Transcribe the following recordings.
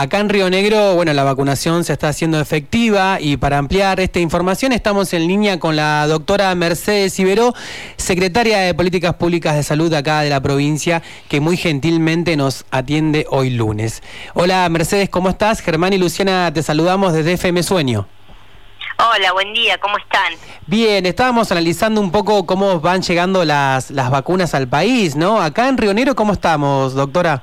Acá en Río Negro, bueno, la vacunación se está haciendo efectiva y para ampliar esta información estamos en línea con la doctora Mercedes Iberó, secretaria de Políticas Públicas de Salud acá de la provincia, que muy gentilmente nos atiende hoy lunes. Hola Mercedes, ¿cómo estás? Germán y Luciana te saludamos desde FM Sueño. Hola, buen día, ¿cómo están? Bien, estábamos analizando un poco cómo van llegando las, las vacunas al país, ¿no? Acá en Río Negro, ¿cómo estamos, doctora?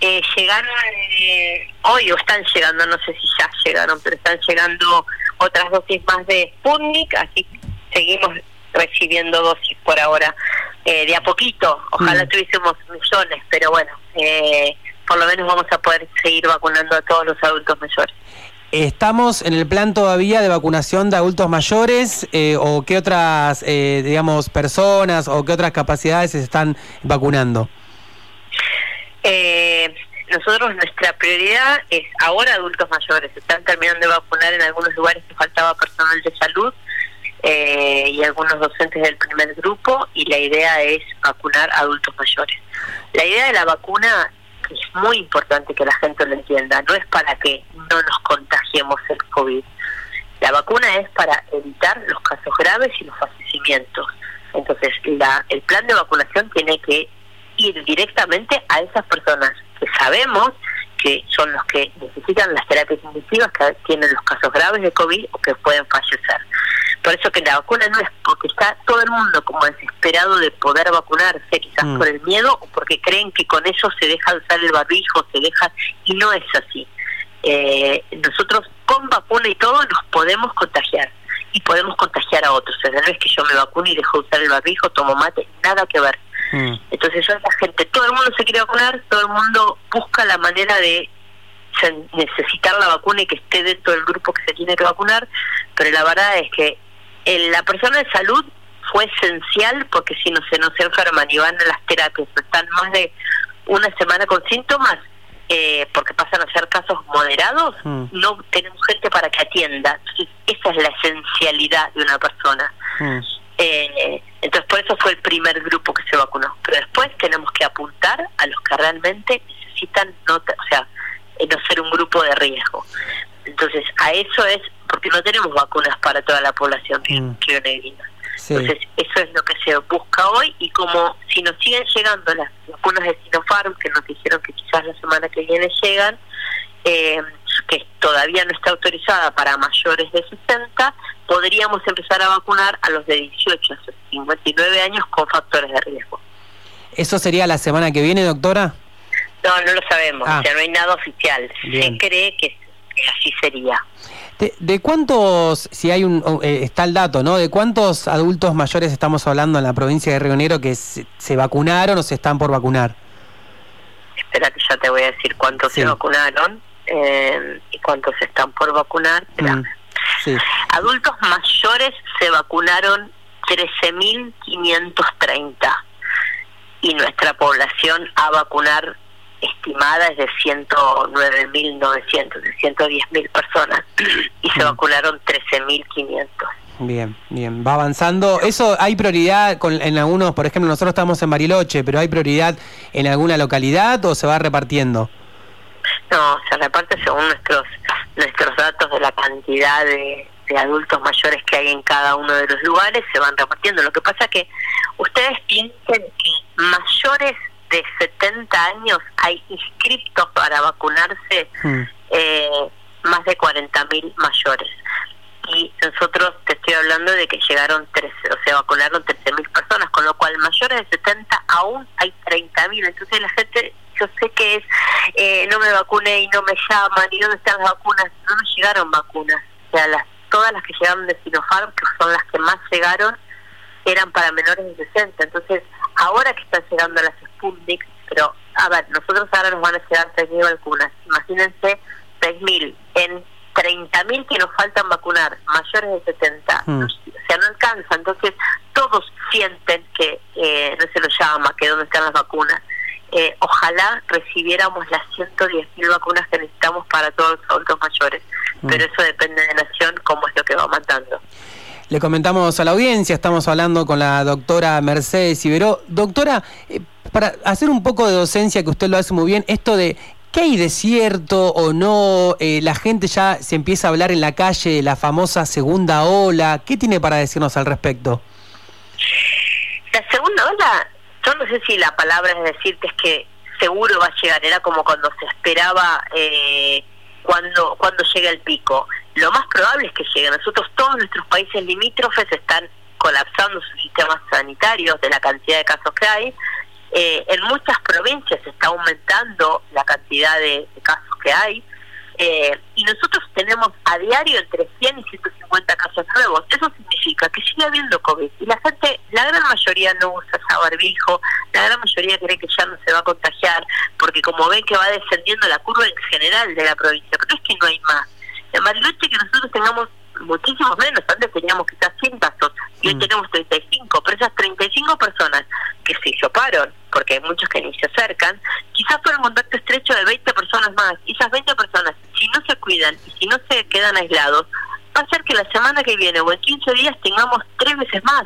Eh, llegaron eh, hoy o están llegando, no sé si ya llegaron, pero están llegando otras dosis más de Sputnik, así seguimos recibiendo dosis por ahora. Eh, de a poquito, ojalá mm. tuviésemos millones, pero bueno, eh, por lo menos vamos a poder seguir vacunando a todos los adultos mayores. ¿Estamos en el plan todavía de vacunación de adultos mayores o qué otras, digamos, personas o qué otras capacidades se están vacunando? Eh, nosotros nuestra prioridad es ahora adultos mayores. Están terminando de vacunar en algunos lugares que faltaba personal de salud eh, y algunos docentes del primer grupo y la idea es vacunar adultos mayores. La idea de la vacuna es muy importante que la gente lo entienda. No es para que no nos contagiemos el COVID. La vacuna es para evitar los casos graves y los fallecimientos. Entonces, la, el plan de vacunación tiene que ir directamente a esas personas sabemos que son los que necesitan las terapias intensivas, que tienen los casos graves de COVID o que pueden fallecer. Por eso que la vacuna no es porque está todo el mundo como desesperado de poder vacunarse, quizás mm. por el miedo o porque creen que con eso se deja usar el barbijo, se deja, y no es así. Eh, nosotros con vacuna y todo nos podemos contagiar y podemos contagiar a otros. O sea, no es que yo me vacune y dejo de usar el barbijo, tomo mate, nada que ver. Mm. Entonces yo la gente, todo el mundo se quiere vacunar, todo el mundo busca la manera de necesitar la vacuna y que esté dentro del grupo que se tiene que vacunar, pero la verdad es que la persona de salud fue esencial porque si no se nos enferman y van a las terapias, están más de una semana con síntomas, eh, porque pasan a ser casos moderados, mm. no tenemos gente para que atienda. esa es la esencialidad de una persona. Mm. Eh, entonces, por eso fue el primer grupo que se vacunó. Pero después tenemos que apuntar a los que realmente necesitan, no, o sea, eh, no ser un grupo de riesgo. Entonces, a eso es, porque no tenemos vacunas para toda la población mm. Entonces, eso es lo que se busca hoy y como si nos siguen llegando las vacunas de Sinopharm, que nos dijeron que quizás la semana que viene llegan, eh, que todavía no está autorizada para mayores de 60, podríamos empezar a vacunar a los de 18 a 59 años con factores de riesgo. ¿Eso sería la semana que viene, doctora? No, no lo sabemos, ah. ya no hay nada oficial. Se cree que, así sería. De, cuántos, si hay un, eh, está el dato, ¿no? ¿De cuántos adultos mayores estamos hablando en la provincia de Río Negro que se, vacunaron o se están por vacunar? Espera que ya te voy a decir cuántos se vacunaron eh, y cuántos están por vacunar. Mm, Adultos mayores se vacunaron 13.530 y nuestra población a vacunar estimada es de 109.900, de 110.000 personas y se mm. vacunaron 13.500. Bien, bien, va avanzando. ¿Eso hay prioridad con, en algunos, por ejemplo, nosotros estamos en Bariloche, pero hay prioridad en alguna localidad o se va repartiendo? No, se reparte según nuestros nuestros datos de la cantidad de, adultos mayores que hay en cada uno de los lugares, se van repartiendo. Lo que pasa es que ustedes piensen que mayores de 70 años hay inscriptos para vacunarse hmm. eh, más de 40.000 mayores. Y nosotros te estoy hablando de que llegaron, 13, o sea, vacunaron 13.000 personas, con lo cual mayores de 70 aún hay 30.000. Entonces la gente yo sé que es eh, no me vacuné y no me llaman y dónde están las vacunas, no nos llegaron vacunas, o sea, las, todas las que llegaron de Sinopharm, que son las que más llegaron, eran para menores de 60, entonces ahora que están llegando las Sputnik, pero a ver, nosotros ahora nos van a llegar 3.000 vacunas, imagínense 6.000 en 30.000 que nos faltan vacunar, mayores de 70, mm. o sea, no alcanza, entonces todos sienten que eh, no se lo llama, que dónde están las vacunas. Eh, ojalá recibiéramos las 110.000 vacunas que necesitamos para todos los adultos mayores, mm. pero eso depende de Nación, cómo es lo que va matando. Le comentamos a la audiencia, estamos hablando con la doctora Mercedes Iberó. Doctora, eh, para hacer un poco de docencia, que usted lo hace muy bien, esto de ¿qué hay de cierto o no? Eh, la gente ya se empieza a hablar en la calle de la famosa segunda ola. ¿Qué tiene para decirnos al respecto? La segunda ola, yo no sé si la palabra es decir que es que seguro va a llegar, era como cuando se esperaba eh, cuando, cuando llega el pico. Lo más probable es que llegue. Nosotros, todos nuestros países limítrofes están colapsando sus sistemas sanitarios de la cantidad de casos que hay. Eh, en muchas provincias está aumentando la cantidad de, casos que hay. Eh, y nosotros tenemos a diario entre 100 y 150 casos nuevos. Eso significa que sigue habiendo COVID. Y la gente, la gran mayoría no usa esa barbijo, la gran mayoría cree que ya no se va a contagiar, porque como ven que va descendiendo la curva en general de la provincia, pero es que no hay más. En Bariloche que nosotros tengamos muchísimos menos, antes teníamos quizás 100 casos y hoy mm. tenemos 35, pero esas 35 personas que se hisoparon, porque hay muchos que ni se acercan, quizás fueron contacto estrecho de 20 personas más, y esas 20 personas, si no se cuidan y si no se quedan aislados, va a ser que la semana que viene o en 15 días tengamos tres veces más.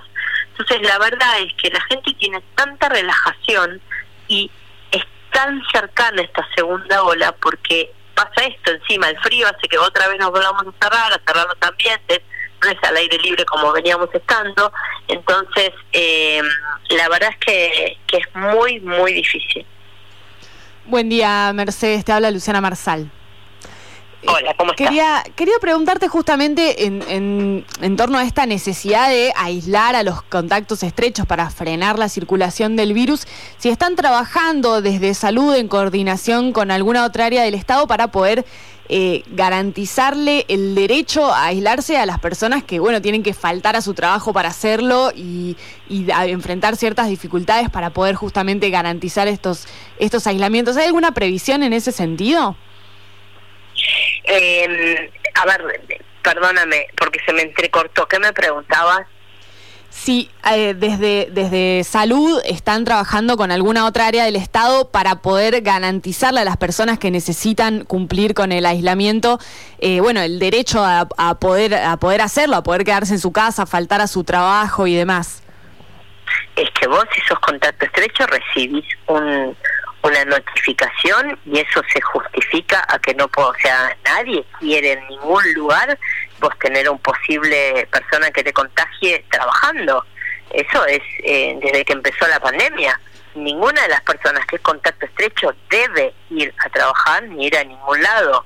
Entonces la verdad es que la gente tiene tanta relajación y es tan cercana esta segunda ola porque pasa esto encima, el frío hace que otra vez nos volvamos a cerrar, a cerrar los ambientes, no es al aire libre como veníamos estando, entonces eh, la verdad es que, que es muy, muy difícil. Buen día, Mercedes, te habla Luciana Marsal. Hola, ¿cómo estás? Quería, quería preguntarte justamente en, en, torno a esta necesidad de aislar a los contactos estrechos para frenar la circulación del virus, si están trabajando desde salud en coordinación con alguna otra área del Estado para poder eh, garantizarle el derecho a aislarse a las personas que, bueno, tienen que faltar a su trabajo para hacerlo y, y enfrentar ciertas dificultades para poder justamente garantizar estos, estos aislamientos. ¿Hay alguna previsión en ese sentido? Eh, a ver, perdóname, porque se me entrecortó. ¿Qué me preguntabas? Si eh, desde, desde salud están trabajando con alguna otra área del Estado para poder garantizarle a las personas que necesitan cumplir con el aislamiento, eh, bueno, el derecho a, a, poder, a poder hacerlo, a poder quedarse en su casa, faltar a su trabajo y demás. Es que vos, si sos contacto estrecho, recibís un, una notificación y eso se justifica a que no puedo, o sea, nadie quiere en ningún lugar vos tener un posible persona que te contagie trabajando. Eso es eh, desde que empezó la pandemia. Ninguna de las personas que es contacto estrecho debe ir a trabajar ni ir a ningún lado.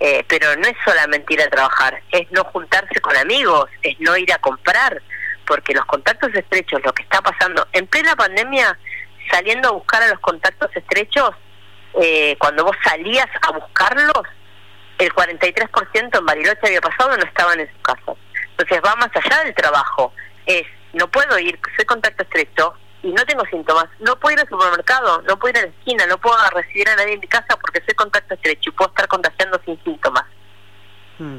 Eh, pero no es solamente ir a trabajar, es no juntarse con amigos, es no ir a comprar, porque los contactos estrechos, lo que está pasando en plena pandemia, saliendo a buscar a los contactos estrechos, eh, cuando vos salías a buscarlos, el 43% en Bariloche había pasado no estaban en su casa. Entonces va más allá del trabajo. Es, no puedo ir, soy contacto estrecho y no tengo síntomas. No puedo ir al supermercado, no puedo ir a la esquina, no puedo recibir a nadie en mi casa porque soy contacto estrecho y puedo estar contagiando sin síntomas. Hmm.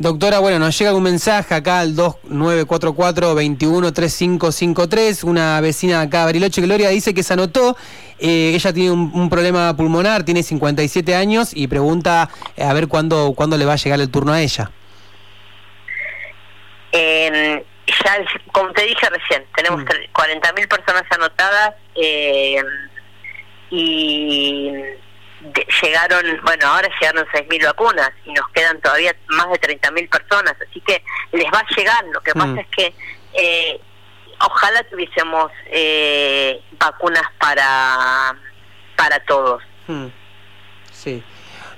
Doctora, bueno, nos llega un mensaje acá al 2944-213553. Una vecina acá, Bariloche Gloria, dice que se anotó. Eh, ella tiene un, problema pulmonar, tiene 57 años y pregunta eh, a ver cuándo, cuándo le va a llegar el turno a ella. Eh, ya, como te dije recién, tenemos mm. 40.000 personas anotadas em, llegaron, bueno, ahora llegaron 6.000 vacunas y nos quedan todavía más de 30.000 personas, así que les va a llegar. Lo que pasa mm. es que eh, ojalá tuviésemos eh, vacunas para, para todos. Mm. Sí.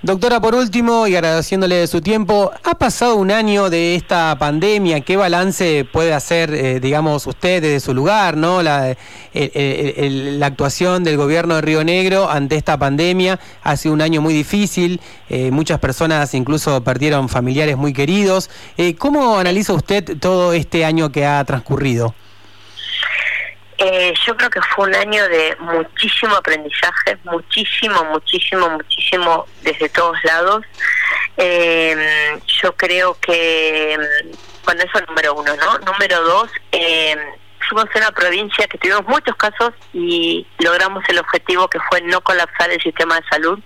Doctora, por último, y agradeciéndole de su tiempo, ha pasado un año de esta pandemia, ¿qué balance puede hacer, eh, digamos, usted desde su lugar, ¿no? La, la, actuación del gobierno de Río Negro ante esta pandemia ha sido un año muy difícil, eh, muchas personas incluso perdieron familiares muy queridos. Eh, ¿Cómo analiza usted todo este año que ha transcurrido? Eh, yo creo que fue un año de muchísimo aprendizaje, muchísimo, muchísimo, muchísimo desde todos lados. Eh, yo creo que, bueno, eso es número uno, ¿no? Número dos, eh, fuimos una provincia que tuvimos muchos casos y logramos el objetivo que fue no colapsar el sistema de salud.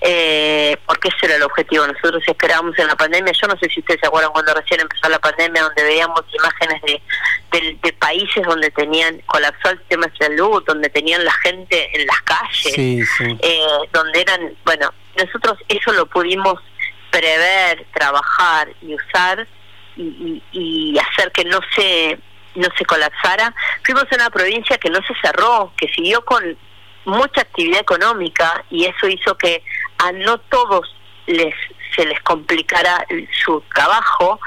Eh, porque objetivo. Nosotros esperábamos en la pandemia, yo no sé si ustedes se acuerdan cuando recién empezó la pandemia, donde veíamos imágenes de, de, países donde tenían colapsado el sistema de salud, donde tenían la gente en las calles, Eh, donde eran, bueno, nosotros eso lo pudimos prever, trabajar y usar y, y, hacer que no se no se colapsara. Fuimos a una provincia que no se cerró, que siguió con mucha actividad económica y eso hizo que a no todos les se les complicara su trabajo.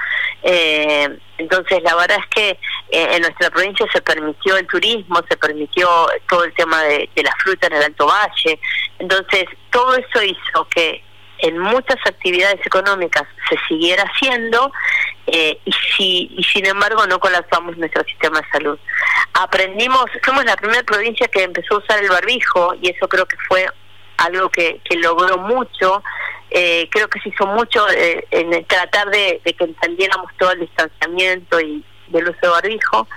Eh, entonces, la verdad es que eh, en nuestra provincia se permitió el turismo, se permitió todo el tema de, de la fruta en el Alto Valle. Entonces, todo eso hizo que en muchas actividades económicas se siguiera haciendo eh, y, si, y sin embargo no colapsamos nuestro sistema de salud. Aprendimos, fuimos la primera provincia que empezó a usar el barbijo y eso creo que fue algo que, que logró mucho. Eh, creo que se hizo mucho eh, en tratar de, de que entendiéramos todo el distanciamiento y del uso de barbijo.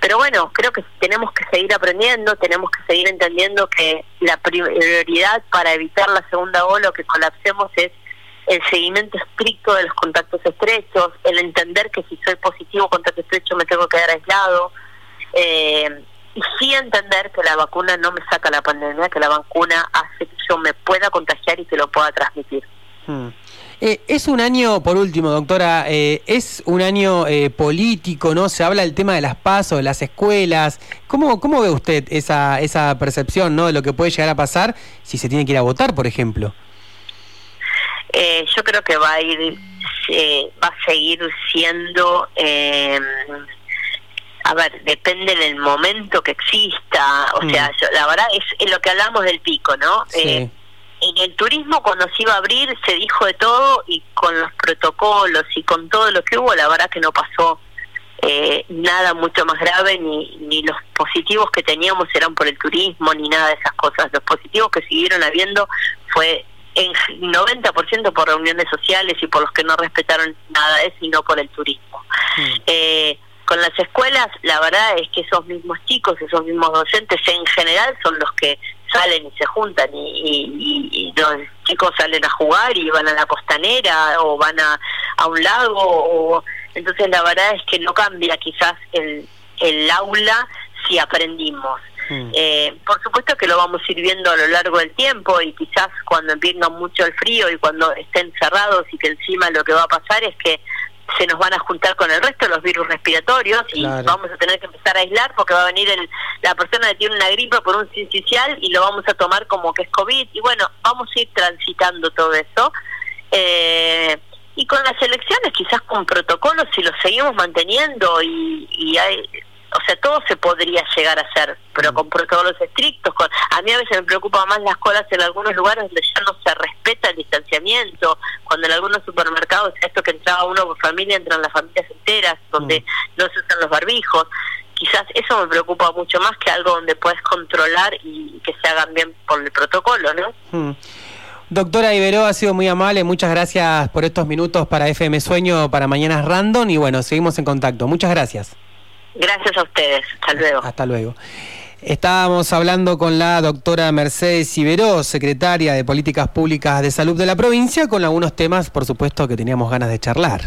Pero bueno, creo que tenemos que seguir aprendiendo, tenemos que seguir entendiendo que la prioridad para evitar la segunda ola o que colapsemos es el seguimiento estricto de los contactos estrechos, el entender que si soy positivo contacto estrecho me tengo que quedar aislado, eh, y sí entender que la vacuna no me saca la pandemia, que la vacuna hace que yo me pueda contagiar y que lo pueda transmitir. Hmm. Eh, es un año, por último, doctora, eh, es un año eh, político, ¿no? Se habla del tema de las pasos, de las escuelas. ¿Cómo, ¿Cómo ve usted esa, esa percepción, ¿no? De lo que puede llegar a pasar si se tiene que ir a votar, por ejemplo. yo creo que va a ir, va a seguir siendo a ver, depende del momento que exista, o sea, mm. la verdad es, lo que hablamos del pico, ¿no? Sí en el turismo cuando se iba a abrir se dijo de todo y con los protocolos y con todo lo que hubo, la verdad que no pasó eh, nada mucho más grave, ni, ni los positivos que teníamos eran por el turismo, ni nada de esas cosas. Los positivos que siguieron habiendo fue en 90% por reuniones sociales y por los que no respetaron nada de eso y no por el turismo. Mm. Eh, con las escuelas, la verdad es que esos mismos chicos, esos mismos docentes en general son los que salen y se juntan y, los chicos salen a jugar y van a la costanera o van a, a un lago o entonces la verdad es que no cambia quizás el, el aula si aprendimos. Mm. Eh, por supuesto que lo vamos a ir viendo a lo largo del tiempo y quizás cuando venga mucho el frío y cuando estén cerrados y que encima lo que va a pasar es que se nos van a juntar con el resto de los virus respiratorios y vamos a tener que empezar a aislar porque va a venir el, la persona que tiene una gripe por un sincicial y lo vamos a tomar como que es COVID y bueno, vamos a ir transitando todo eso. Eh, y con las elecciones quizás con protocolos si los seguimos manteniendo y, y hay o sea, todo se podría llegar a hacer, pero mm. con protocolos estrictos. Con, a mí a veces me preocupa más las colas en algunos lugares donde ya no se respeta el distanciamiento, cuando en algunos supermercados, esto que entraba uno por familia, entran las familias enteras, donde mm. no se usan los barbijos. Quizás eso me preocupa mucho más que algo donde puedes controlar y que se hagan bien por el protocolo, ¿no? Mm. Doctora Ibero, ha sido muy amable. Muchas gracias por estos minutos para FM Sueño, para Mañanas Random. Y bueno, seguimos en contacto. Muchas gracias. Gracias a ustedes. Hasta luego. Hasta luego. Estábamos hablando con la doctora Mercedes Iberó, secretaria de Políticas Públicas de Salud de la provincia, con algunos temas, por supuesto, que teníamos ganas de charlar.